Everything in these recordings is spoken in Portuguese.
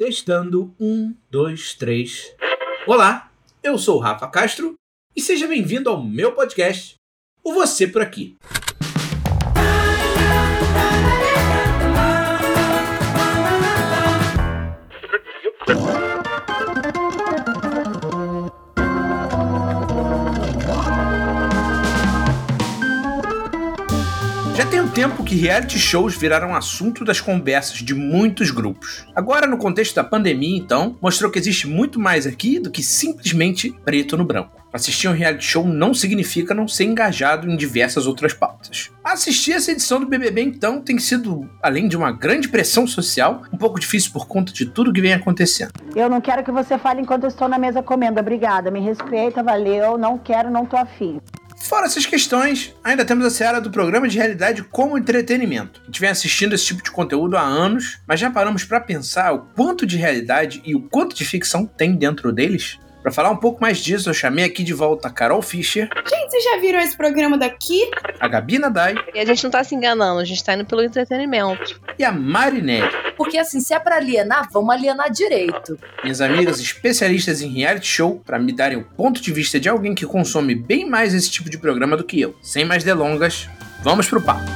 Testando um, dois, três. Olá, eu sou o Rafa Castro e seja bem-vindo ao meu podcast, o Você por Aqui. Tempo que reality shows viraram assunto das conversas de muitos grupos. Agora, no contexto da pandemia, então, mostrou que existe muito mais aqui do que simplesmente preto no branco. Assistir um reality show não significa não ser engajado em diversas outras pautas. Assistir essa edição do BBB, então, tem sido, além de uma grande pressão social, um pouco difícil por conta de tudo que vem acontecendo. Eu não quero que você fale enquanto eu estou na mesa comendo. Obrigada, me respeita, valeu. Não quero, não tô afim. Fora essas questões, ainda temos a seara do programa de realidade como entretenimento. A gente vem assistindo esse tipo de conteúdo há anos, mas já paramos para pensar o quanto de realidade e o quanto de ficção tem dentro deles? Para falar um pouco mais disso, eu chamei aqui de volta a Carol Fischer. Gente, vocês já viram esse programa daqui? A Gabi Nadai. E a gente não tá se enganando, a gente tá indo pelo entretenimento. E a Marinelli. Porque assim, se é para alienar, vamos alienar direito. Minhas amigas especialistas em reality show para me darem o ponto de vista de alguém que consome bem mais esse tipo de programa do que eu. Sem mais delongas, vamos pro papo.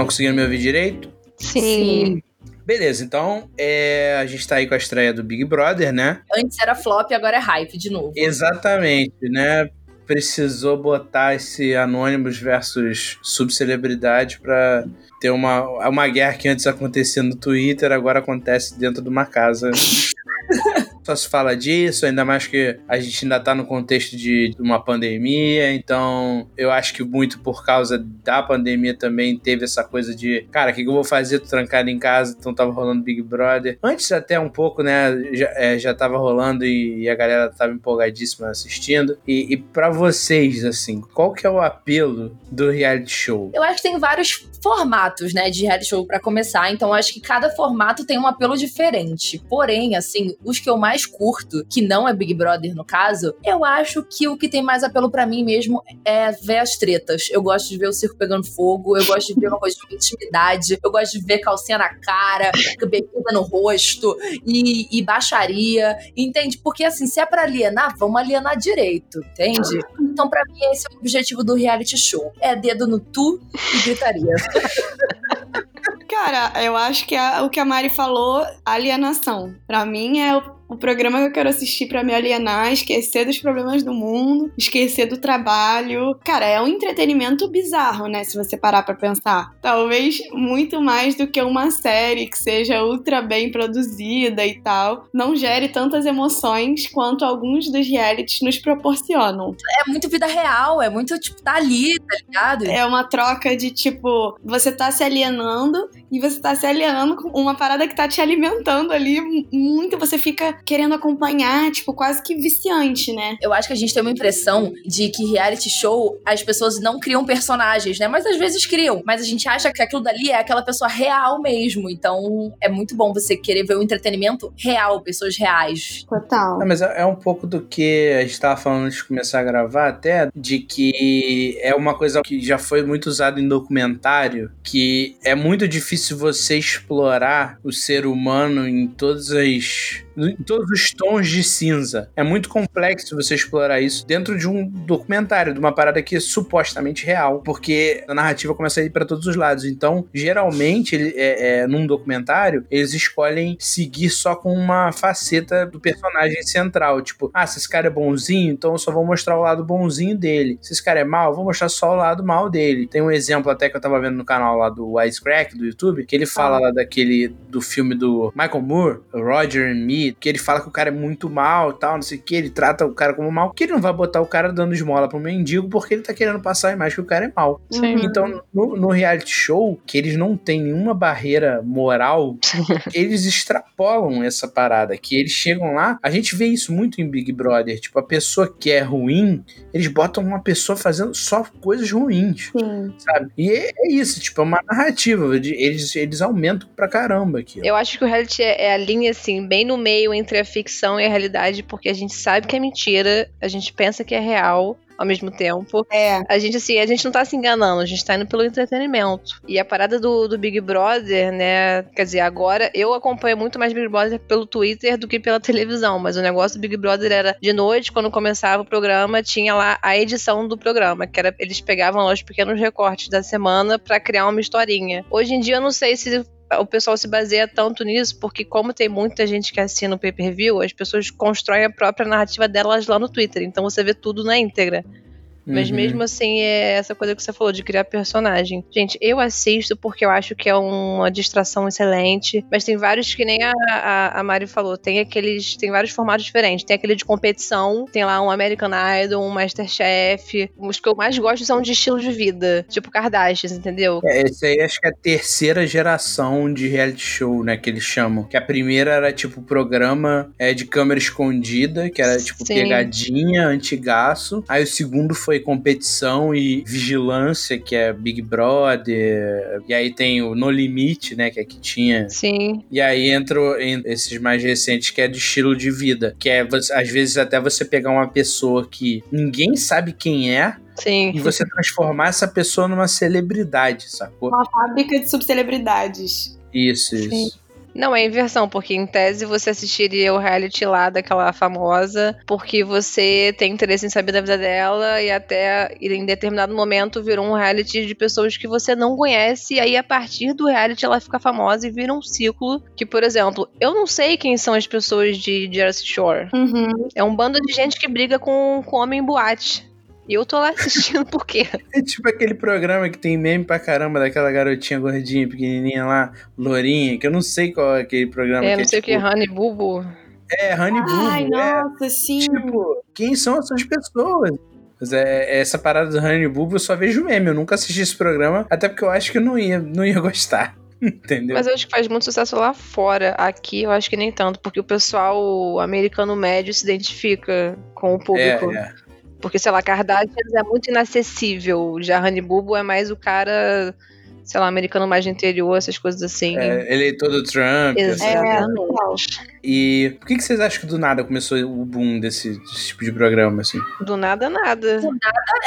Estão conseguindo me ouvir direito? Sim. Sim. Beleza, então é, a gente tá aí com a estreia do Big Brother, né? Antes era flop, agora é hype de novo. Exatamente, né? Precisou botar esse Anonymous versus subcelebridade pra ter uma, uma guerra que antes acontecia no Twitter, agora acontece dentro de uma casa. Só se fala disso, ainda mais que a gente ainda tá no contexto de uma pandemia, então eu acho que muito por causa da pandemia também teve essa coisa de, cara, o que, que eu vou fazer? Tô trancado em casa, então tava rolando Big Brother. Antes até um pouco, né, já, é, já tava rolando e, e a galera tava empolgadíssima assistindo. E, e para vocês, assim, qual que é o apelo do reality show? Eu acho que tem vários formatos, né, de reality show pra começar, então acho que cada formato tem um apelo diferente. Porém, assim, os que eu mais curto, que não é Big Brother no caso, eu acho que o que tem mais apelo pra mim mesmo é ver as tretas. Eu gosto de ver o circo pegando fogo, eu gosto de ver uma coisa de intimidade, eu gosto de ver calcinha na cara, bebida no rosto e, e baixaria, entende? Porque assim, se é pra alienar, vamos alienar direito, entende? Então, pra mim, esse é o objetivo do reality show. É dedo no tu e gritaria. Cara, eu acho que a- o que a Mari falou, alienação. Pra mim é o, o programa que eu quero assistir pra me alienar, esquecer dos problemas do mundo, esquecer do trabalho. Cara, é um entretenimento bizarro, né? Se você parar pra pensar. Talvez muito mais do que uma série que seja ultra bem produzida e tal, não gere tantas emoções quanto alguns dos realities nos proporcionam. É muito vida real, é muito, tipo, tá ali, tá ligado? É uma troca de tipo, você tá se alienando e você tá se alienando com uma parada que tá te alimentando ali muito, você fica querendo acompanhar, tipo, quase que viciante, né? Eu acho que a gente tem uma impressão de que reality show as pessoas não criam personagens, né? Mas às vezes criam. Mas a gente acha que aquilo dali é aquela pessoa real mesmo. Então é muito bom você querer ver o entretenimento real, pessoas reais. Total. Ah, mas é é um pouco do que a gente estava falando antes de começar a gravar, até, de que é uma coisa que já foi muito usada em documentário, que é muito difícil você explorar o ser humano em todas as. Todos os tons de cinza. É muito complexo você explorar isso dentro de um documentário, de uma parada que é supostamente real, porque a narrativa começa a ir para todos os lados. Então, geralmente, ele- é, é, num documentário, eles escolhem seguir só com uma faceta do personagem central. Tipo, ah, se esse cara é bonzinho, então eu só vou mostrar o lado bonzinho dele. Se esse cara é mal, eu vou mostrar só o lado mal dele. Tem um exemplo até que eu tava vendo no canal lá do Wisecrack, do YouTube, que ele fala lá daquele, do filme do Michael Moore, Roger and Me, que ele fala que o cara é muito mal tal, não sei o que, ele trata o cara como mal, que ele não vai botar o cara dando esmola pro mendigo porque ele tá querendo passar a imagem que o cara é mal. Sim. Então, no, no reality show, que eles não têm nenhuma barreira moral, eles extrapolam essa parada. Que eles chegam lá, a gente vê isso muito em Big Brother. Tipo, a pessoa que é ruim, eles botam uma pessoa fazendo só coisas ruins, Sim. sabe? E é, é isso, tipo, é uma narrativa. de- Eles, eles aumentam pra caramba aqui. Eu acho que o reality é, é a linha, assim, bem no meio entre entre a ficção e a realidade, porque a gente sabe que é mentira, a gente pensa que é real, ao mesmo tempo. É. A gente, assim, a gente não tá se enganando, a gente tá indo pelo entretenimento. E a parada do, do Big Brother, né? Quer dizer, agora eu acompanho muito mais Big Brother pelo Twitter do que pela televisão, mas o negócio do Big Brother era de noite, quando começava o programa, tinha lá a edição do programa, que era eles pegavam lá os pequenos recortes da semana para criar uma historinha. Hoje em dia eu não sei se o pessoal se baseia tanto nisso, porque como tem muita gente que assina o pay-per-view, as pessoas constroem a própria narrativa delas lá no Twitter. Então você vê tudo na íntegra. Mas Uhum. mesmo assim, é essa coisa que você falou de criar personagem. Gente, eu assisto porque eu acho que é uma distração excelente. Mas tem vários que nem a, a, a Mari falou. Tem aqueles. Tem vários formatos diferentes. Tem aquele de competição, tem lá um American Idol, um Masterchef. Os que eu mais gosto são de estilo de vida. Tipo Kardashians, entendeu? É, esse aí acho que é a terceira geração de reality show, né? Que eles chamam. Que a primeira era tipo programa é, de câmera escondida, que era tipo Sim. pegadinha, antigaço. Aí o segundo foi competição e vigilância, que é Big Brother. E aí tem o No Limite, né? Que aqui tinha. Sim. E aí entram em- esses mais recentes que é de estilo de vida. Que é, às vezes, até você pegar uma pessoa que ninguém sabe quem é Sim. e você transformar essa pessoa numa celebridade, sacou? Uma fábrica de subcelebridades. Isso, isso. Não, é inversão, porque em tese você assistiria o reality lá daquela famosa, porque você tem interesse em saber da vida dela e até em determinado momento virou um reality de pessoas que você não conhece, e aí a partir do reality ela fica famosa e vira um ciclo. Que, por exemplo, eu não sei quem são as pessoas de Jersey Shore. Uhum. É um bando de gente que briga com, com homem em boate. E eu tô lá assistindo por quê? É tipo aquele programa que tem meme pra caramba daquela garotinha gordinha, pequenininha lá, lourinha, que eu não sei qual é aquele programa. É, que não é, sei o que, tipo, Honey Bubu. É, Honey Ai, Boo. É, nossa, sim. tipo, quem são essas pessoas? Mas é, essa parada do Honey Boo eu só vejo meme. Eu nunca assisti esse programa, até porque eu acho que eu não ia, não ia gostar. Entendeu? Mas eu acho que faz muito sucesso lá fora. Aqui eu acho que nem tanto, porque o pessoal americano médio se identifica com o público. é, é. Porque, sei lá, Kardashians é muito inacessível. Já Honey Bubu é mais o cara, sei lá, americano mais do interior, essas coisas assim. É, eleitor do Trump. É, Exatamente. total. E por que, que vocês acham que do nada começou o boom desse, desse tipo de programa, assim? Do nada, nada.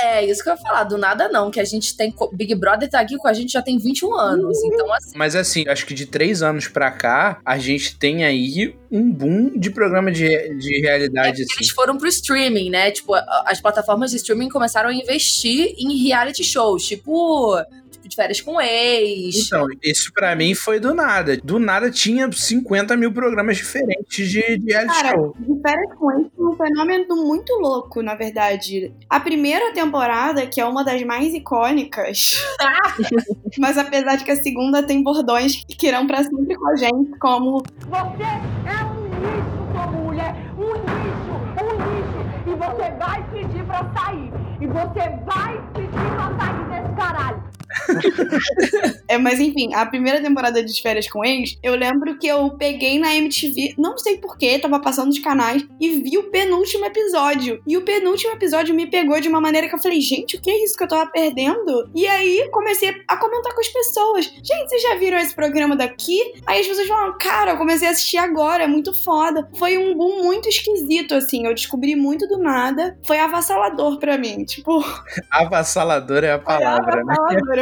É, isso que eu ia falar, do nada não, que a gente tem. Big Brother tá aqui com a gente já tem 21 anos. Então, assim, Mas assim, acho que de três anos pra cá, a gente tem aí um boom de programa de, de é realidade, porque assim. eles foram pro streaming, né? Tipo, as plataformas de streaming começaram a investir em reality shows, tipo, tipo de férias com ex. Então, isso pra mim foi do nada. Do nada tinha 50 mil programas diferentes de, de reality Cara, show. de férias com ex foi um fenômeno muito louco, na verdade. A primeira temporada, que é uma das mais icônicas, mas apesar de que a segunda tem bordões que irão pra sempre com a gente, como Você é um lixo como mulher, um lixo, um lixo. E você vai pedir pra sair. E você vai pedir pra sair desse caralho. É, mas enfim, a primeira temporada de Férias com Ex, eu lembro que eu peguei na MTV, não sei porquê, tava passando os canais, e vi o penúltimo episódio. E o penúltimo episódio me pegou de uma maneira que eu falei, gente, o que é isso que eu tava perdendo? E aí comecei a comentar com as pessoas. Gente, vocês já viram esse programa daqui? Aí as pessoas falaram, cara, eu comecei a assistir agora, é muito foda. Foi um boom muito esquisito, assim. Eu descobri muito do nada. Foi avassalador pra mim. Tipo, Avassalador é a palavra, né?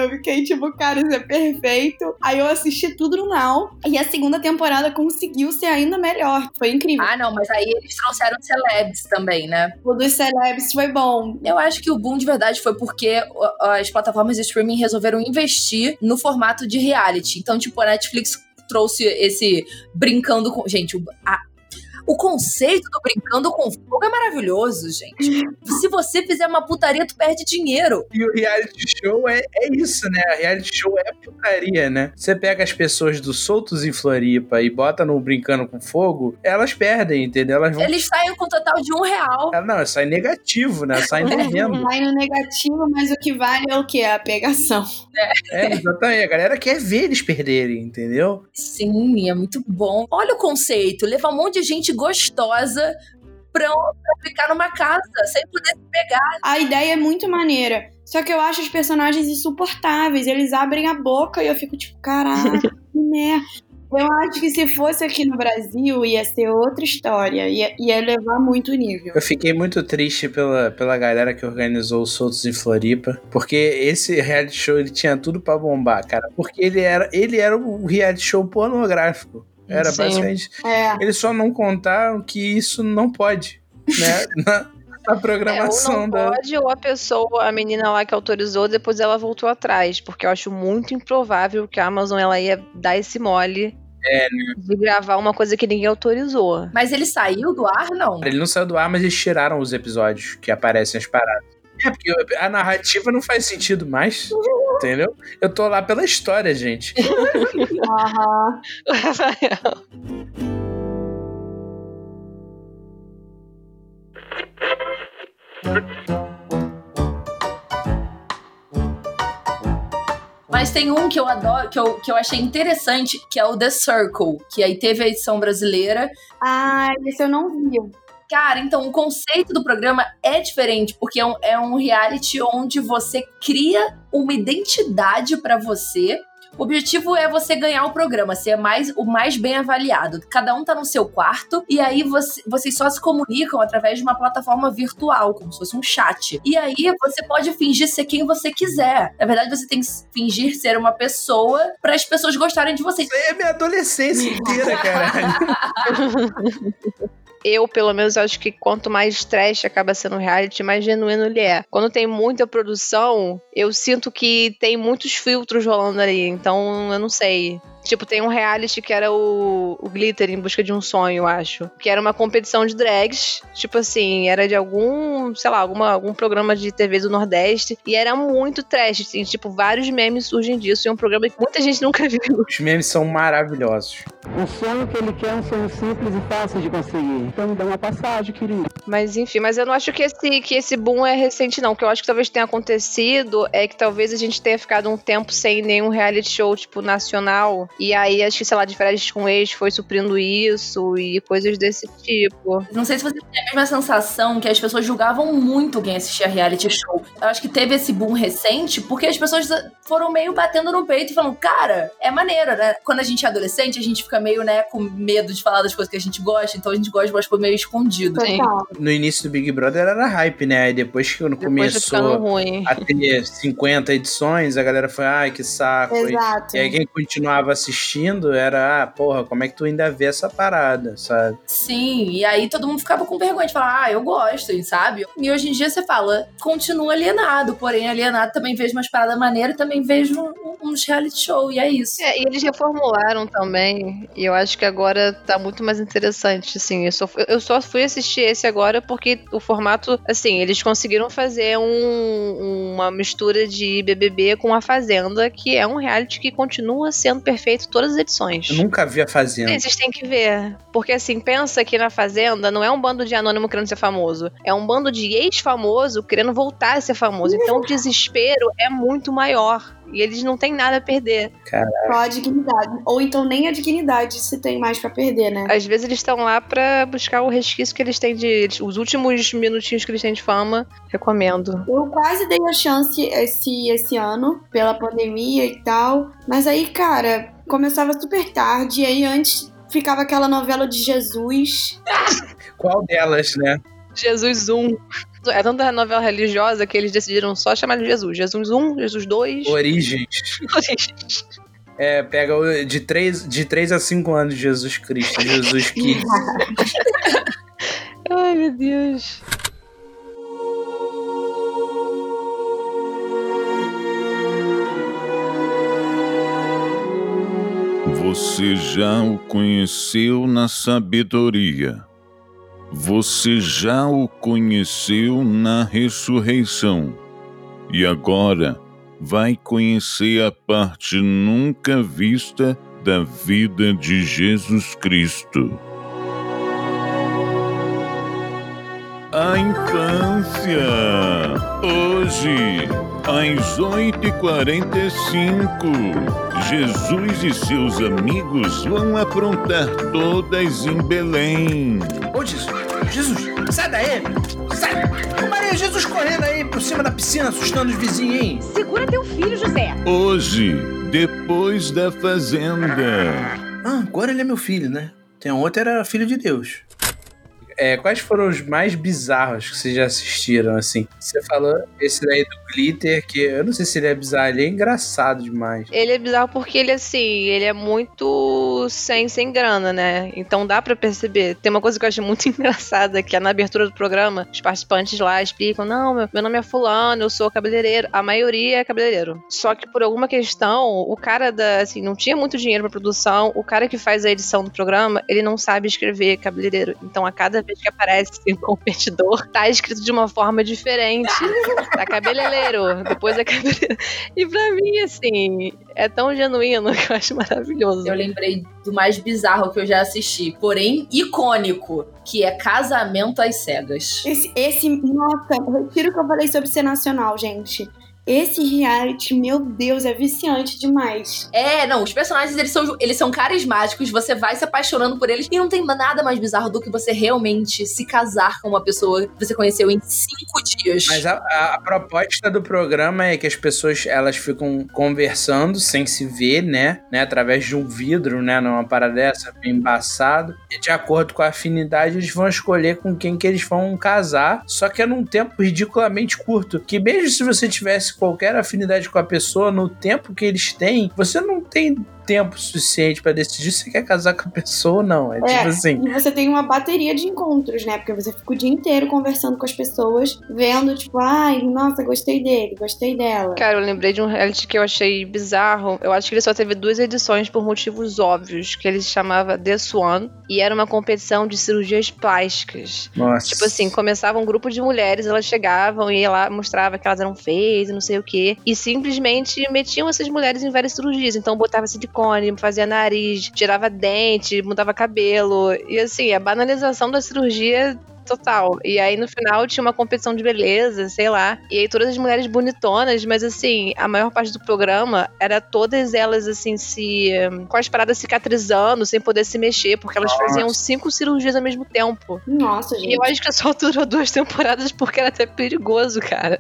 Eu fiquei tipo, cara, isso é perfeito. Aí eu assisti tudo no Now. E a segunda temporada conseguiu ser ainda melhor. Foi incrível. Ah, não, mas aí eles trouxeram celebs também, né? O dos celebs foi bom. Eu acho que o boom de verdade foi porque as plataformas de streaming resolveram investir no formato de reality. Então, tipo, a Netflix trouxe esse brincando com. Gente, a- o conceito do brincando com fogo é maravilhoso, gente. Se você fizer uma putaria, tu perde dinheiro. E o reality show é, é isso, né? A reality show é putaria, né? Você pega as pessoas do Soltos em Floripa e bota no Brincando com Fogo, elas perdem, entendeu? Elas vão. Eles saem com um total de um real. Ah, Não, sai negativo, né? Sai devendo. Vai no negativo, mas o que vale é o quê? A pegação. É, exatamente. A galera quer ver eles perderem, entendeu? Sim, é muito bom. Olha o conceito: levar um monte de gente gostosa pra, pra ficar numa casa sem poder se pegar. A ideia é muito maneira. Só que eu acho os personagens insuportáveis. Eles abrem a boca e eu fico tipo, caraca, que merda. Eu acho que se fosse aqui no Brasil, ia ser outra história. Ia, ia levar muito o nível. Eu fiquei muito triste pela, pela galera que organizou os Soltos em Floripa, porque esse reality show ele tinha tudo pra bombar, cara. Porque ele era, ele era um reality show pornográfico. Era Sim. basicamente. É. Eles só não contaram que isso não pode, né? Na, na É, ou programação não da. pode, ou a pessoa, a menina lá que autorizou, depois ela voltou atrás. Porque eu acho muito improvável que a Amazon ela ia dar esse mole É, de gravar uma coisa que ninguém autorizou. Mas ele saiu do ar, não? Ele não saiu do ar, mas eles tiraram os episódios que aparecem as paradas. É, porque a narrativa não faz sentido mais. Entendeu? Eu tô lá pela história, gente. Aham. Rafael. Mas tem um que eu adoro, que eu, que eu achei interessante, que é o The Circle, que aí teve a edição brasileira. Ah, esse eu não vi. Cara, então o conceito do programa é diferente, porque é um, é um reality onde você cria uma identidade pra você. O objetivo é você ganhar o programa, ser mais, o mais bem avaliado. Cada um tá no seu quarto e aí você- vocês só se comunicam através de uma plataforma virtual, como se fosse um chat. E aí você pode fingir ser quem você quiser. Na verdade, você tem que fingir ser uma pessoa para as pessoas gostarem de você. É minha adolescência inteira, caralho. Eu, pelo menos, acho que quanto mais trash acaba sendo um reality, mais genuíno ele é. Quando tem muita produção, eu sinto que tem muitos filtros rolando ali. Então, eu não sei. Tipo, tem um reality que era o, o Glitter em Busca de um Sonho, eu acho. Que era uma competição de drags. Tipo assim, era de algum, sei lá, alguma, algum programa de TV do Nordeste. E era muito trash. Assim, tipo, vários memes surgem disso. E é um programa que muita gente nunca viu. Os memes são maravilhosos. Um sonho que ele quer é um sonho simples e fácil de conseguir. Então me dá uma passagem, querido. Mas enfim, mas eu não acho que esse, que esse boom é recente, não. O que eu acho que talvez tenha acontecido é que talvez a gente tenha ficado um tempo sem nenhum reality show, tipo, nacional. E aí, acho que, sei lá, de férias com ex foi suprindo isso e coisas desse tipo. Não sei se você tem a mesma sensação que as pessoas julgavam muito quem assistia reality show. Eu acho que teve esse boom recente porque as pessoas foram meio batendo no peito e falando, cara, é maneiro, né? Quando a gente é adolescente, a gente fica meio, né, com medo de falar das coisas que a gente gosta, então a gente gosta de umas coisas meio escondido. Sim. No início do Big Brother era hype, né? Aí depois que Depois começou ruim. a ter 50 edições, a galera foi, ai, que saco. E- Exato. E aí quem continuava assistindo era, ah, porra, como é que tu ainda vê essa parada, sabe? Sim, e aí todo mundo ficava com vergonha de falar, ah, eu gosto, sabe? E hoje em dia você fala, continua alienado, porém alienado também vejo umas paradas maneiras, também vejo um- uns reality show, e é isso. É, e eles reformularam também, e eu acho que agora tá muito mais interessante, assim, eu só, eu só fui assistir esse agora porque o formato, assim, eles conseguiram fazer um- uma mistura de BBB com A Fazenda, que é um reality que continua sendo perfeito todas as edições. Eu nunca vi a Fazenda. Vocês têm que ver. Porque assim, pensa que na Fazenda não é um bando de anônimo querendo ser famoso. É um bando de ex-famoso querendo voltar a ser famoso. Então o desespero é muito maior. E eles não têm nada a perder. Só a dignidade. Ou então nem a dignidade se tem mais pra perder, né? Às vezes eles estão lá pra buscar o resquício que eles têm de. Os últimos minutinhos que eles têm de fama. Recomendo. Eu quase dei a chance esse, esse ano, pela pandemia e tal. Mas aí, cara, começava super tarde. E aí antes ficava aquela novela de Jesus. Qual delas, né? Jesus 1. É tanta novela religiosa que eles decidiram só chamar de Jesus. Jesus 1, Jesus 2. Origens. É, pega de 3, de 3 a 5 anos de Jesus Cristo, Jesus Kids. Ai, meu Deus. Você já o conheceu na sabedoria. Você já o conheceu na ressurreição. E agora vai conhecer a parte nunca vista da vida de Jesus Cristo. A infância. Hoje, às 8h45, Jesus e seus amigos vão aprontar todas em Belém. Jesus, sai daí! Sai! Maria, Jesus correndo aí por cima da piscina, assustando os vizinhos, hein? Segura teu filho, José. Hoje, depois da fazenda. Ah, agora ele é meu filho, né? Tem um outro era filho de Deus. É, quais foram os mais bizarros que vocês já assistiram, assim? Você falou esse daí do Glitter, que eu não sei se ele é bizarro, ele é engraçado demais. Ele é bizarro porque ele, assim, ele é muito sem, sem grana, né? Então dá pra perceber. Tem uma coisa que eu acho muito engraçada, que é na abertura do programa, os participantes lá explicam, não, meu, meu nome é fulano, eu sou cabeleireiro. A maioria é cabeleireiro. Só que por alguma questão, o cara da, assim, não tinha muito dinheiro pra produção, o cara que faz a edição do programa, ele não sabe escrever cabeleireiro. Então a cada vez que aparece um competidor, tá escrito de uma forma diferente. Tá cabeleireiro, depois é cabeleireiro. E pra mim, assim, é tão genuíno que eu acho maravilhoso. Eu lembrei do mais bizarro que eu já assisti, porém icônico, que é Casamento às Cegas. Esse, esse, nossa, retiro o que eu falei sobre ser nacional, gente. Esse reality, meu Deus, é viciante demais. É, não, os personagens eles são, eles são carismáticos, você vai se apaixonando por eles e não tem nada mais bizarro do que você realmente se casar com uma pessoa que você conheceu em cinco dias. Mas a, a- a proposta do programa é que as pessoas elas ficam conversando sem se ver, né? né através de um vidro, né? Numa parada dessa, bem embaçado. E de acordo com a afinidade, eles vão escolher com quem que eles vão casar. Só que é num tempo ridiculamente curto. Que mesmo se você tivesse qualquer afinidade com a pessoa, no tempo que eles têm, você não tem tempo suficiente pra decidir se quer casar com a pessoa ou não. É, tipo assim. E você tem uma bateria de encontros, né? Porque você fica o dia inteiro conversando com as pessoas, vendo, tipo, ai, nossa, gostei dele, gostei dela. Cara, eu lembrei de um reality que eu achei bizarro. Eu acho que ele só teve duas edições por motivos óbvios, que ele se chamava The Swan, e era uma competição de cirurgias plásticas. Nossa. Tipo assim, começava um grupo de mulheres, elas chegavam e ela mostrava que elas eram feias e não sei o quê. E simplesmente metiam essas mulheres em várias cirurgias. Então botava silicone, fazia nariz, tirava dente, mudava cabelo. E assim, a banalização da cirurgia total. E aí no final tinha uma competição de beleza, sei lá. E aí todas as mulheres bonitonas, mas assim, a maior parte do programa era todas elas assim se com as paradas cicatrizando, sem poder se mexer, porque elas Nossa. faziam cinco cirurgias ao mesmo tempo. Nossa, E gente. eu acho que só durou duas temporadas porque era até perigoso, cara.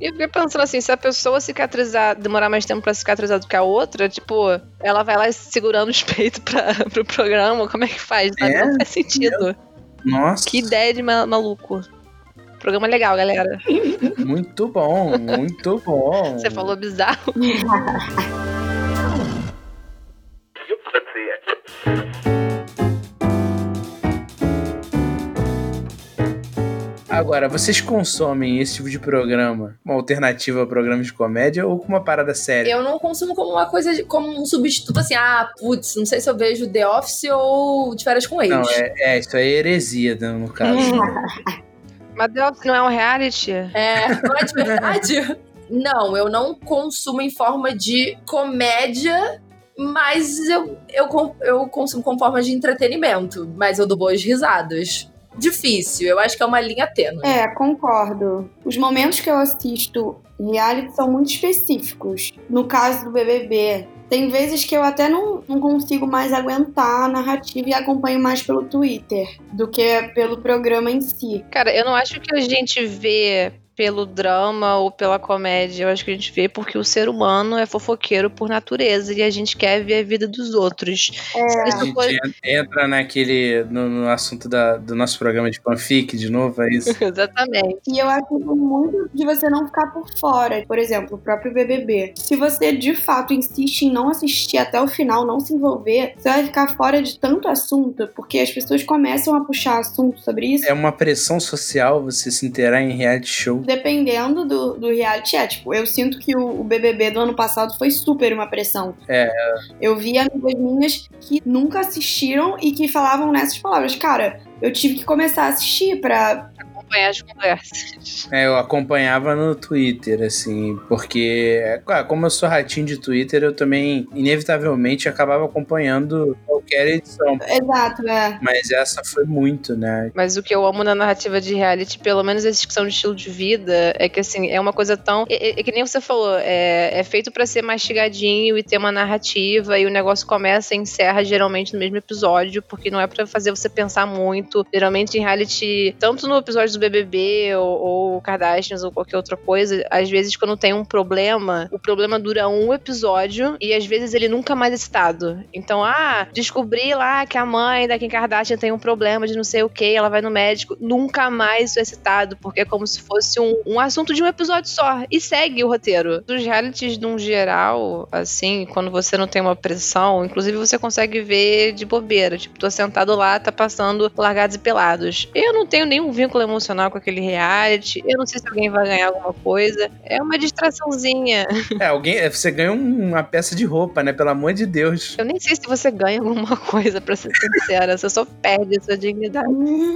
E eu fiquei pensando assim, se a pessoa cicatrizar, demorar mais tempo pra cicatrizar do que a outra, tipo, ela vai lá segurando os peitos pra, pro programa, como é que faz? É? Não faz sentido. Nossa. Que ideia de ma- maluco. Programa legal, galera. Muito bom, muito bom. Você falou bizarro. Agora, vocês consomem esse tipo de programa, uma alternativa a programas de comédia ou com uma parada séria? Eu não consumo como uma coisa, de- como um substituto assim, ah, putz, não sei se eu vejo The Office ou de férias com eles. Não, é, é, isso aí é heresia, né, no caso. Mas The Office não é um reality? É, não é de verdade? Não, eu não consumo em forma de comédia, mas eu, eu, eu consumo como forma de entretenimento. Mas eu dou boas risadas. Difícil, eu acho que é uma linha tênue. É, concordo. Os momentos que eu assisto reality são muito específicos. No caso do BBB, tem vezes que eu até não, não consigo mais aguentar a narrativa e acompanho mais pelo Twitter do que pelo programa em si. Cara, eu não acho que a gente vê pelo drama ou pela comédia. Eu acho que a gente vê porque o ser humano é fofoqueiro por natureza e a gente quer ver a vida dos outros. Se A gente entra naquele. No, no assunto da- do nosso programa de fanfic de novo, é isso? Exatamente. E eu acho muito de você não ficar por fora. Por exemplo, o próprio BBB. Se você de fato insiste em não assistir até o final, não se envolver, você vai ficar fora de tanto assunto, porque as pessoas começam a puxar assunto sobre isso. É uma pressão social você se inteirar em reality show. Dependendo do, do reality, é. Tipo, eu sinto que o, o BBB do ano passado foi super uma pressão. É. Eu vi amigas minhas que nunca assistiram e que falavam nessas palavras. Cara, eu tive que começar a assistir pra. Acompanhar as conversas. É, eu acompanhava no Twitter, assim, porque, como eu sou ratinho de Twitter, eu também, inevitavelmente, acabava acompanhando qualquer edição. Exato, é. Mas essa foi muito, né? Mas o que eu amo na narrativa de reality, pelo menos esses que são de estilo de vida, é que assim, é uma coisa tão. É, é- é que nem você falou, é, é feito pra ser mastigadinho e ter uma narrativa, e o negócio começa e encerra geralmente no mesmo episódio, porque não é pra fazer você pensar muito. Geralmente em reality, tanto no episódio do BBB ou, ou Kardashians ou qualquer outra coisa, às vezes quando tem um problema, o problema dura um episódio e às vezes ele nunca mais é citado. Então, ah, descobri lá que a mãe da Kim Kardashian tem um problema de não sei o que, ela vai no médico, nunca mais isso é citado, porque é como se fosse um, um assunto de um episódio só e segue o roteiro. Dos realities, num geral, assim, quando você não tem uma pressão, inclusive você consegue ver de bobeira. Tipo, tô sentado lá, tá passando largados e pelados. Eu não tenho nenhum vínculo emocional com aquele reality, eu não sei se alguém vai ganhar alguma coisa. É uma distraçãozinha. É, alguém, é, você ganha um- uma peça de roupa, né? Pelo amor de Deus. Eu nem sei se você ganha alguma coisa, pra ser sincera. Você só perde a sua dignidade.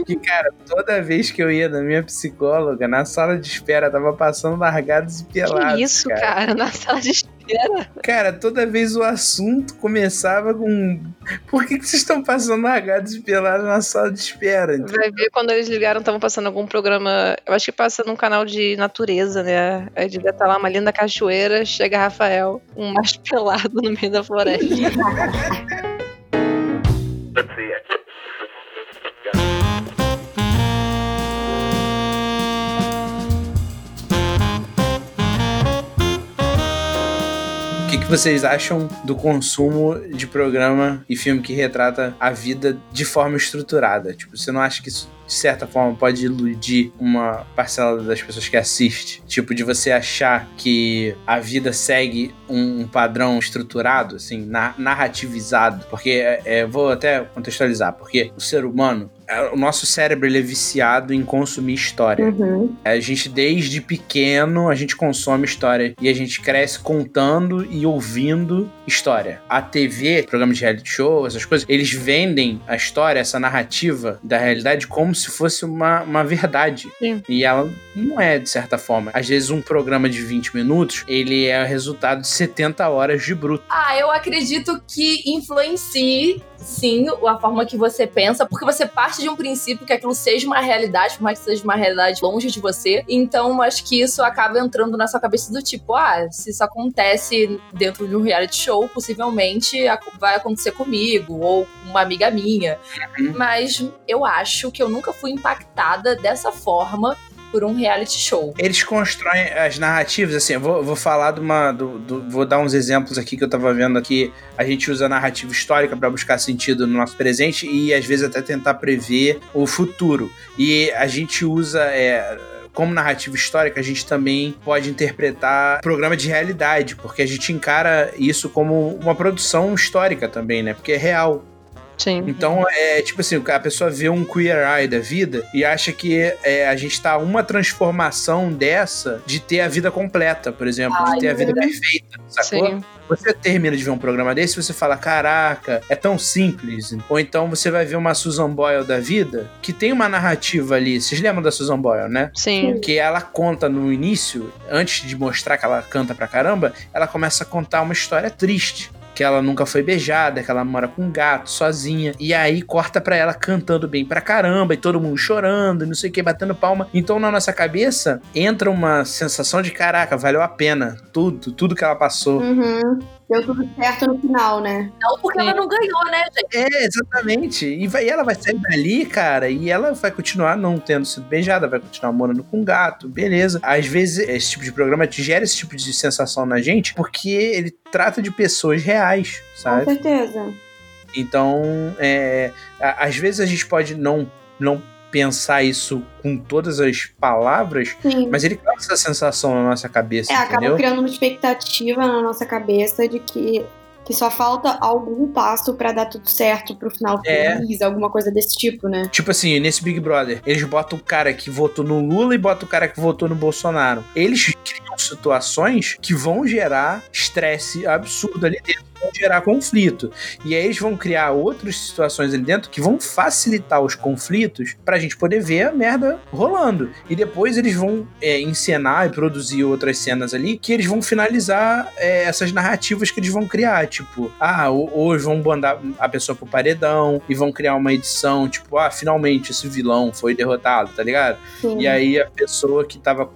Que, cara, toda vez que eu ia na minha psicóloga, na sala de espera, tava passando largados e pelados. que isso, cara? Na sala de espera. Cara, toda vez o assunto começava com. Por que, que vocês estão passando largados e pelados na sala de espera? Vai ver quando eles ligaram, estavam passando algum programa. Eu acho que passa num canal de natureza, né? Aí devia estar lá uma linda cachoeira, chega Rafael, um macho pelado no meio da floresta. O que, que vocês acham do consumo de programa e filme que retrata a vida de forma estruturada? Tipo, você não acha que isso, de certa forma, pode iludir uma parcela das pessoas que assiste? Tipo, de você achar que a vida segue um, padrão estruturado, assim, na- narrativizado? Porque, é, é, vou até contextualizar, porque o ser humano, o nosso cérebro ele é viciado em consumir história. Uhum. A gente, desde pequeno, a gente consome história. E a gente cresce contando e ouvindo história. A TV, programas de reality show, essas coisas, eles vendem a história, essa narrativa da realidade, como se fosse uma, uma verdade. Sim. E ela não é, de certa forma. Às vezes, um programa de 20 minutos, ele é o resultado de 70 horas de bruto. Ah, eu acredito que influencie, sim, a forma que você pensa, porque você parte de um princípio que aquilo seja uma realidade, por mais que seja uma realidade longe de você. Então, acho que isso acaba entrando na sua cabeça do tipo, ah, se isso acontece dentro de um reality show, possivelmente vai acontecer comigo ou com uma amiga minha. Uhum. Mas eu acho que eu nunca fui impactada dessa forma por um reality show. Eles constroem as narrativas, assim, eu vou, vou falar de uma. do- do- vou dar uns exemplos aqui que eu tava vendo aqui. A gente usa narrativa histórica para buscar sentido no nosso presente e às vezes até tentar prever o futuro. E a gente usa. é, como narrativa histórica, a gente também pode interpretar programa de realidade, porque a gente encara isso como uma produção histórica também, né? Porque é real. Sim. Então, é tipo assim, a pessoa vê um queer eye da vida e acha que é, a gente tá uma transformação dessa de ter a vida completa, por exemplo, de Ai, ter a vida verdade. perfeita, sacou? Sim. Você termina de ver um programa desse e você fala, caraca, é tão simples. Ou então você vai ver uma Susan Boyle da vida que tem uma narrativa ali. Vocês lembram da Susan Boyle, né? Sim. Que ela conta no início, antes de mostrar que ela canta pra caramba, ela começa a contar uma história triste. Que ela nunca foi beijada, que ela mora com um gato, sozinha. E aí corta pra ela cantando bem pra caramba, e todo mundo chorando, não sei o que, batendo palma. Então na nossa cabeça entra uma sensação de caraca, valeu a pena. Tudo, tudo que ela passou. Uhum. Deu tudo certo no final, né? Não porque ela não ganhou, né, gente? É, exatamente. E, vai, e ela vai sair dali, cara, e ela vai continuar não tendo sido beijada, vai continuar morando com um gato, beleza. Às vezes, esse tipo de programa te gera esse tipo de sensação na gente, porque ele trata de pessoas reais, Com sabe? certeza. Então, é, às vezes a gente pode não, não pensar isso com todas as palavras, Sim. mas ele causa essa sensação na nossa cabeça, É, acaba entendeu? criando uma expectativa na nossa cabeça de que, que só falta algum passo pra dar tudo certo pro final É. feliz, alguma coisa desse tipo, né? Tipo assim, nesse Big Brother, eles botam o cara que votou no Lula e botam o cara que votou no Bolsonaro. Eles criam situações que vão gerar estresse absurdo ali dentro, vão gerar conflito. E aí eles vão criar outras situações ali dentro que vão facilitar os conflitos pra gente poder ver a merda rolando. E depois eles vão é, encenar e produzir outras cenas ali que eles vão finalizar é, essas narrativas que eles vão criar. Tipo, ah, ho- hoje vão mandar a pessoa pro paredão e vão criar uma edição, tipo, ah, finalmente esse vilão foi derrotado, tá ligado? Sim. E aí a pessoa que tava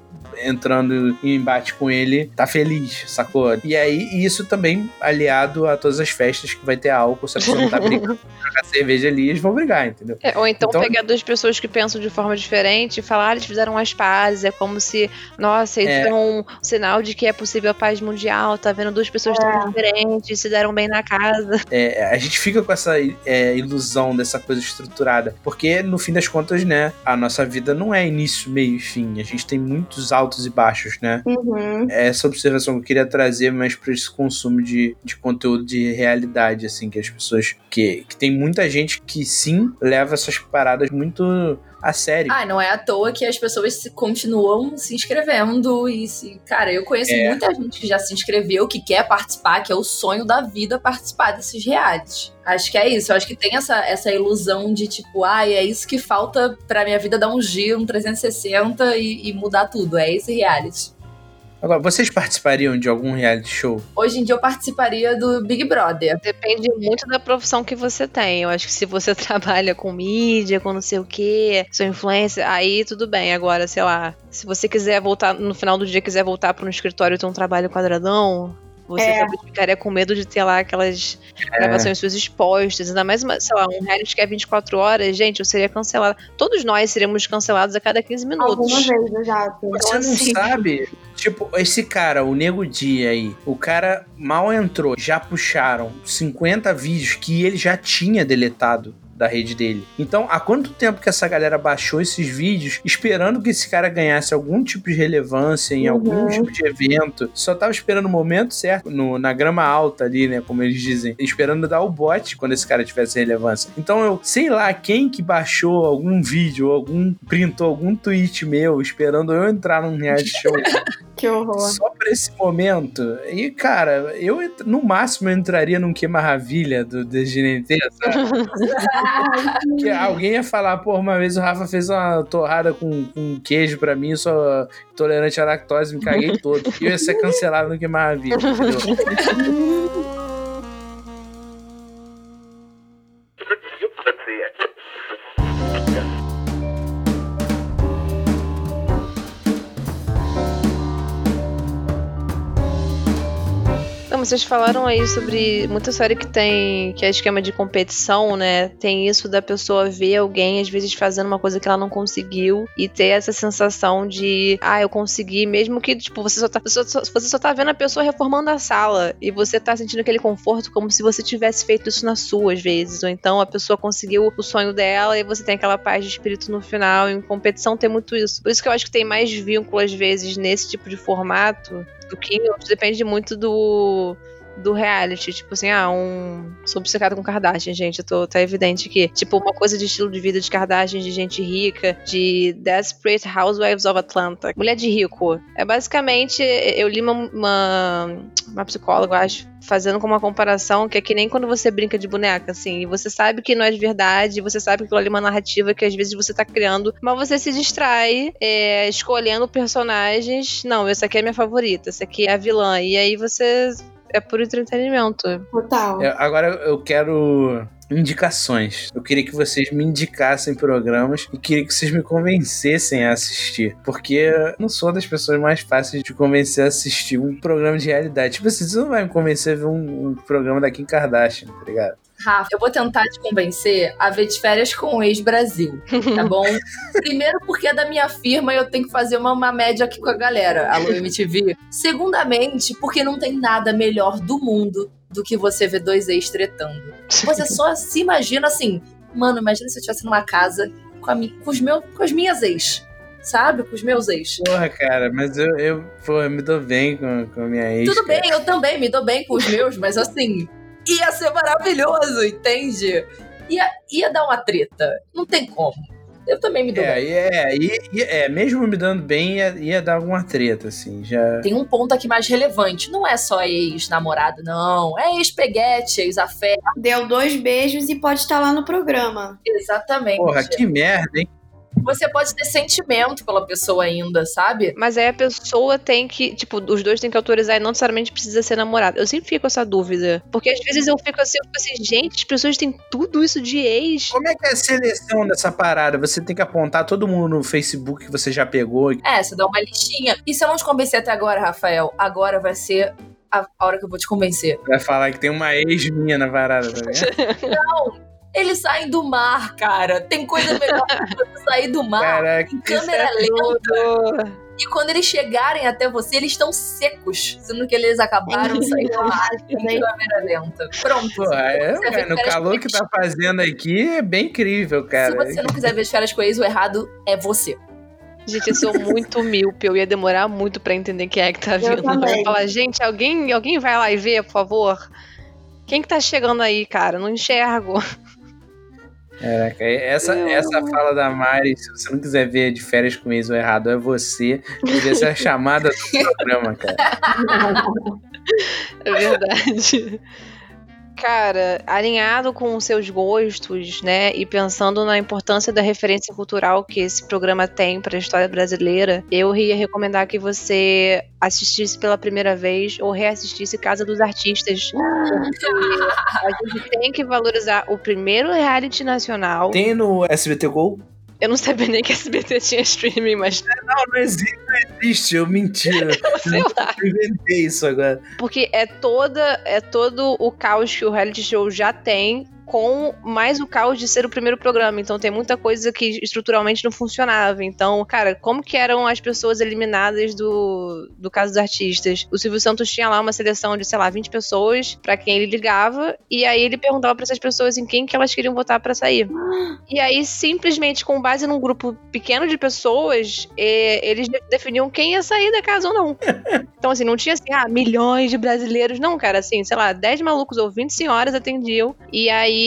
entrando em embate com ele tá feliz, sacou? E aí isso também aliado a todas as festas que vai ter álcool, a pessoa não tá brincando pagar cerveja ali, eles vão brigar, entendeu? É, ou então, Então- pegar duas pessoas que pensam de forma diferente e falar, ah, eles fizeram as pazes, é como se, nossa, isso É. é um sinal de que é possível a paz mundial, tá vendo duas pessoas tão diferentes, se deram bem na casa. É, a gente fica com essa é, ilusão dessa coisa estruturada, porque no fim das contas, né, a nossa vida não é início, meio e fim. A gente tem muitos altos e baixos, né? Uhum. É essa observação que eu queria trazer mais para esse consumo de, de conteúdo de realidade, assim, que as pessoas. Que, que tem muita gente que sim leva essas paradas muito a sério. Ah, não é à toa que as pessoas continuam se inscrevendo e se. Cara, eu conheço É. muita gente que já se inscreveu, que quer participar, que é o sonho da vida participar desses realities. Acho que é isso. Eu acho que tem essa, essa ilusão de tipo, ah, é isso que falta pra minha vida dar um giro, um 360 e, e mudar tudo. É esse reality. Agora, vocês participariam de algum reality show? Hoje em dia eu participaria do Big Brother. Depende muito da profissão que você tem. Eu acho que se você trabalha com mídia, com não sei o quê, sua influência, aí tudo bem. Agora, sei lá, se você quiser voltar, no final do dia quiser voltar para um escritório e ter um trabalho quadradão, você É. talvez ficaria com medo de ter lá aquelas gravações suas expostas. Ainda mais, uma, sei lá, um reality que é 24 horas, gente, eu seria cancelada. Todos nós seríamos cancelados a cada 15 minutos. Alguma vez, exato. Você não assim- sabe? Tipo, esse cara, o Nego Dia aí, o cara mal entrou, já puxaram 50 vídeos que ele já tinha deletado da rede dele. Então, há quanto tempo que essa galera baixou esses vídeos esperando que esse cara ganhasse algum tipo de relevância em algum Uhum. tipo de evento? Só tava esperando o momento certo, no, na grama alta ali, né, como eles dizem, esperando dar o bote quando esse cara tivesse relevância. Então, eu sei lá quem que baixou algum vídeo, algum printou algum tweet meu esperando eu entrar num reality show Que horror. só pra esse momento. E, cara, eu no máximo eu entraria num que maravilha do DGNT, sabe? que alguém ia falar, pô, uma vez o Rafa fez uma torrada com, com queijo pra mim, sou intolerante à lactose, me caguei todo. E eu ia ser cancelado no que maravilha, entendeu? Vocês falaram aí sobre muita série que tem, que é esquema de competição, né? Tem isso da pessoa ver alguém, às vezes, fazendo uma coisa que ela não conseguiu e ter essa sensação de, ah, eu consegui, mesmo que, tipo, você só tá, você só, você só tá vendo a pessoa reformando a sala e você tá sentindo aquele conforto como se você tivesse feito isso na sua, às vezes. Ou então a pessoa conseguiu o sonho dela e você tem aquela paz de espírito no final. Em competição tem muito isso. Por isso que eu acho que tem mais vínculo, às vezes, nesse tipo de formato do que. Depende muito do do reality, tipo assim, ah, um. Sou obcecada com Kardashian, gente. Eu tô, tá evidente que, tipo, uma coisa de estilo de vida de Kardashian, de gente rica, de Desperate Housewives of Atlanta. Mulher de rico. É basicamente, eu li uma, uma, uma psicóloga, acho, fazendo com uma comparação que é que nem quando você brinca de boneca, assim, você sabe que não é de verdade, você sabe que aquilo ali é uma narrativa que às vezes você tá criando, mas você se distrai é, escolhendo personagens. Não, essa aqui é minha favorita, essa aqui é a vilã. E aí você. É por entretenimento. Total. É, agora eu quero indicações. Eu queria que vocês me indicassem programas e queria que vocês me convencessem a assistir. Porque eu não sou das pessoas mais fáceis de convencer a assistir um programa de realidade. Tipo assim, você não vai me convencer a ver um, um programa da Kim Kardashian, tá ligado? Rafa, eu vou tentar te convencer a ver de férias com o ex-Brasil, tá bom? Primeiro, porque é da minha firma e eu tenho que fazer uma, uma média aqui com a galera, a Lu MTV. Segundamente, porque não tem nada melhor do mundo do que você ver dois ex tretando. Você só se imagina assim, mano, imagina se eu estivesse numa casa com, a com os meus, com as minhas ex, sabe? Com os meus ex. Porra, cara, mas eu, eu, pô, eu me dou bem com, com a minha ex. Tudo cara. bem, eu também me dou bem com os meus, mas assim, ia ser maravilhoso, entende? Ia, ia dar uma treta. Não tem como. Eu também me dou É, bem. e é, e- é, mesmo me dando bem, ia, ia dar alguma treta, assim, já... Tem um ponto aqui mais relevante. Não é só ex-namorado, não. É ex-peguete, ex-afé. Deu dois beijos e pode estar lá no programa. Exatamente. Porra, que merda, hein? Você pode ter sentimento pela pessoa ainda, sabe? Mas aí a pessoa tem que, tipo, os dois têm que autorizar e não necessariamente precisa ser namorado. Eu sempre fico com essa dúvida. Porque às vezes eu fico assim, eu fico assim, gente, as pessoas têm tudo isso de ex. Como é que é a seleção dessa parada? Você tem que apontar todo mundo no Facebook que você já pegou. É, você dá uma listinha. E se eu não te convencer até agora, Rafael, agora vai ser a hora que eu vou te convencer. Vai falar que tem uma ex minha na parada, tá vendo? Eles saem do mar, cara. Tem coisa melhor que você sair do mar Caraca, em isso câmera é lenta. E quando eles chegarem até você, eles estão secos, sendo que eles acabaram de sair do mar em câmera lenta. Pronto. Pô, é, cara, no calor que tá fazendo aqui é bem incrível, cara. Se você não quiser ver as férias com eles, o errado é você. Gente, eu sou muito míope, eu ia demorar muito pra entender quem é que tá vindo. Eu ia falar, gente, alguém, alguém vai lá e vê, por favor? Quem que tá chegando aí, cara? Não enxergo. Caraca, essa, essa fala da Mari, se você não quiser ver de férias com ex, o errado é você, devia ser a chamada do programa, cara. É verdade. Cara, alinhado com os seus gostos, né, e pensando na importância da referência cultural que esse programa tem para a história brasileira, eu ia recomendar que você assistisse pela primeira vez ou reassistisse Casa dos Artistas. A gente tem que valorizar o primeiro reality nacional. Tem no SBT Gol? Eu não sabia nem que a SBT tinha streaming, mas Não, não existe, não existe, eu menti. Eu sei lá. inventei isso agora. Porque é toda é todo o caos que o reality show já tem com mais o caos de ser o primeiro programa. Então tem muita coisa que estruturalmente não funcionava. Então, cara, como que eram as pessoas eliminadas do, do caso dos artistas? O Silvio Santos tinha lá uma seleção de, sei lá, 20 pessoas pra quem ele ligava e aí ele perguntava pra essas pessoas em quem que elas queriam votar pra sair. E aí, simplesmente, com base num grupo pequeno de pessoas, eles de- definiam quem ia sair da casa ou não. Então, assim, não tinha assim, ah, milhões de brasileiros. Não, cara, assim, sei lá, 10 malucos ou 20 senhoras atendiam. E aí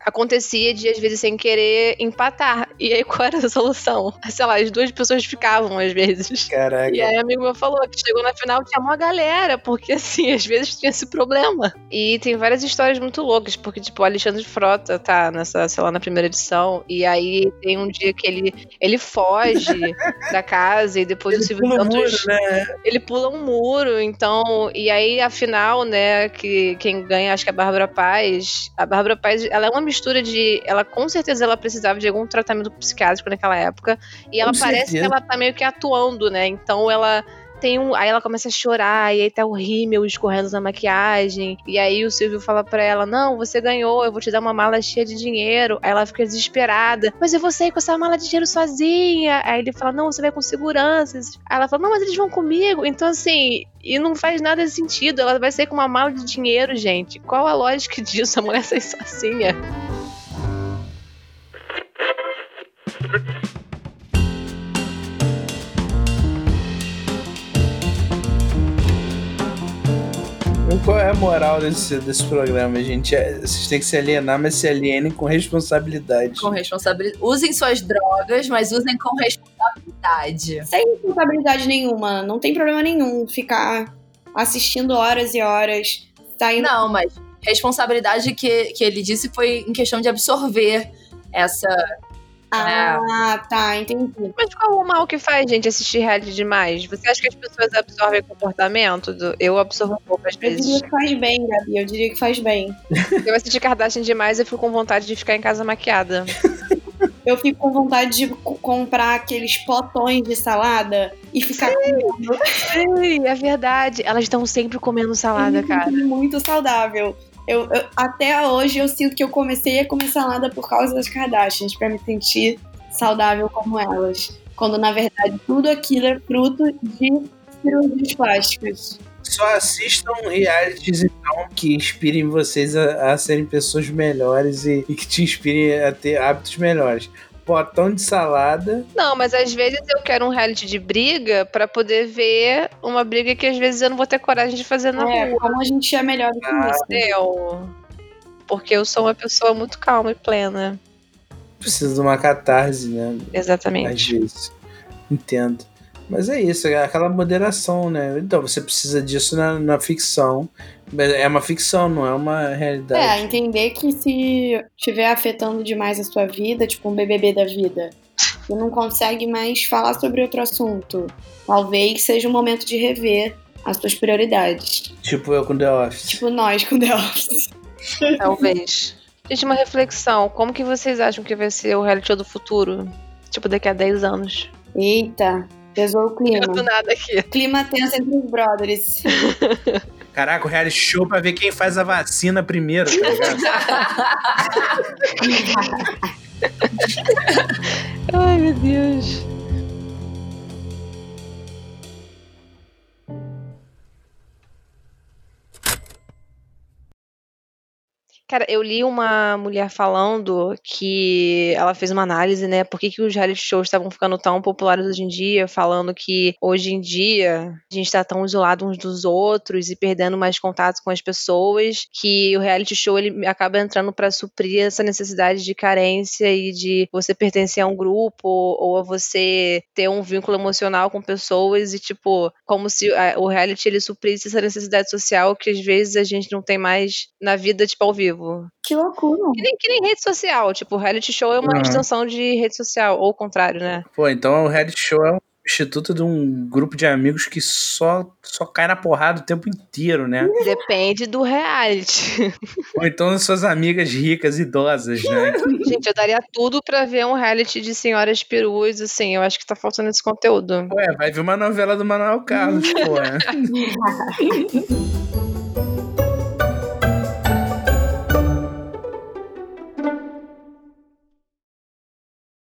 acontecia de, às vezes, sem querer empatar. E aí, qual era a solução? Sei lá, as duas pessoas ficavam, às vezes. Caraca. E aí, amigo meu falou que chegou na final tinha uma galera, porque assim, às vezes tinha esse problema. E tem várias histórias muito loucas, porque, tipo, o Alexandre Frota tá nessa, sei lá, na primeira edição, e aí tem um dia que ele, ele foge da casa e depois o Silvio Pula Santos muro, né? ele pula um muro, então. E aí, a final, né, que quem ganha, acho que é a Bárbara Paz. A Bárbara Paz, ela é uma mistura de. Ela com certeza ela precisava de algum tratamento psiquiátrico naquela época. E ela Com parece certeza. que ela tá meio que atuando, né? Então ela. Tem um, aí ela começa a chorar, e aí tá o rímel escorrendo na maquiagem. E aí o Silvio fala pra ela: Não, você ganhou, eu vou te dar uma mala cheia de dinheiro. Aí ela fica desesperada: Mas eu vou sair com essa mala de dinheiro sozinha. Aí ele fala: Não, você vai com seguranças. Aí ela fala: Não, mas eles vão comigo. Então, assim, e não faz nada de sentido. Ela vai sair com uma mala de dinheiro, gente. Qual a lógica disso? A mulher sair sozinha. Qual é a moral desse, desse programa, gente? É, Vocês têm que se alienar, mas se alienem com responsabilidade. Com responsabilidade. Usem suas drogas, mas usem com responsabilidade. Sem responsabilidade nenhuma. Não tem problema nenhum ficar assistindo horas e horas, saindo. Não, mas responsabilidade que, que ele disse foi em questão de absorver essa. Ah, tá, entendi. Mas qual o mal que faz, gente, assistir reality demais? Você acha que as pessoas absorvem comportamento? Do- Eu absorvo um pouco às Eu diria vezes. que faz bem, Gabi. Eu diria que faz bem. Eu assisti Kardashian demais, eu fico com vontade de ficar em casa maquiada. Eu fico com vontade de co- comprar aqueles potões de salada e ficar comendo. Sim, é verdade. Elas estão sempre comendo salada, cara. Muito saudável. Eu, eu- até hoje eu sinto que eu comecei a comer salada por causa das Kardashians, pra me sentir saudável como elas. Quando na verdade tudo aquilo é fruto de cirurgias plásticas. Só assistam realities, então, que inspirem vocês a, a serem pessoas melhores e, e que te inspirem a ter hábitos melhores. Potão de salada. Não, mas às vezes eu quero um reality de briga pra poder ver uma briga que às vezes eu não vou ter coragem de fazer na É, rua. como a gente é melhor do que isso. Entendeu? Porque eu sou uma pessoa muito calma e plena. Precisa de uma catarse, né? Às Exatamente. vezes. Entendo. Mas é isso, é aquela moderação, né? Então, você precisa disso na, na ficção. Mas É uma ficção, não é uma realidade. É, entender que se estiver afetando demais a sua vida, tipo um BBB da vida, você não consegue mais falar sobre outro assunto. Talvez seja o momento de rever as suas prioridades. Tipo eu com The Office. Tipo nós com The Office. Talvez. Gente, uma reflexão. Como que vocês acham que vai ser o reality show do futuro? Tipo, daqui a 10 anos. Eita, pesou o Eu do clima. nada aqui. Clima tenso entre os brothers. Caraca, o reality show pra ver quem faz a vacina primeiro, tá ligado? Ai, meu Deus. Cara, eu li uma mulher falando que ela fez uma análise, né? Por que, que os reality shows estavam ficando tão populares hoje em dia, falando que hoje em dia a gente tá tão isolado uns dos outros e perdendo mais contato com as pessoas, que o reality show ele acaba entrando para suprir essa necessidade de carência e de você pertencer a um grupo ou a você ter um vínculo emocional com pessoas e tipo, como se o reality ele suprisse essa necessidade social que às vezes a gente não tem mais na vida tipo ao vivo. Que loucura. Que nem, que nem rede social. Tipo, reality show é uma Uhum. extensão de rede social, ou o contrário, né? Pô, então o reality show é um substituto de um grupo de amigos que só, só cai na porrada o tempo inteiro, né? Depende do reality. Ou então das suas amigas ricas, idosas, né? Gente, eu daria tudo pra ver um reality de senhoras perus, assim. Eu acho que tá faltando esse conteúdo. Ué, vai ver uma novela do Manuel Carlos, pô. né?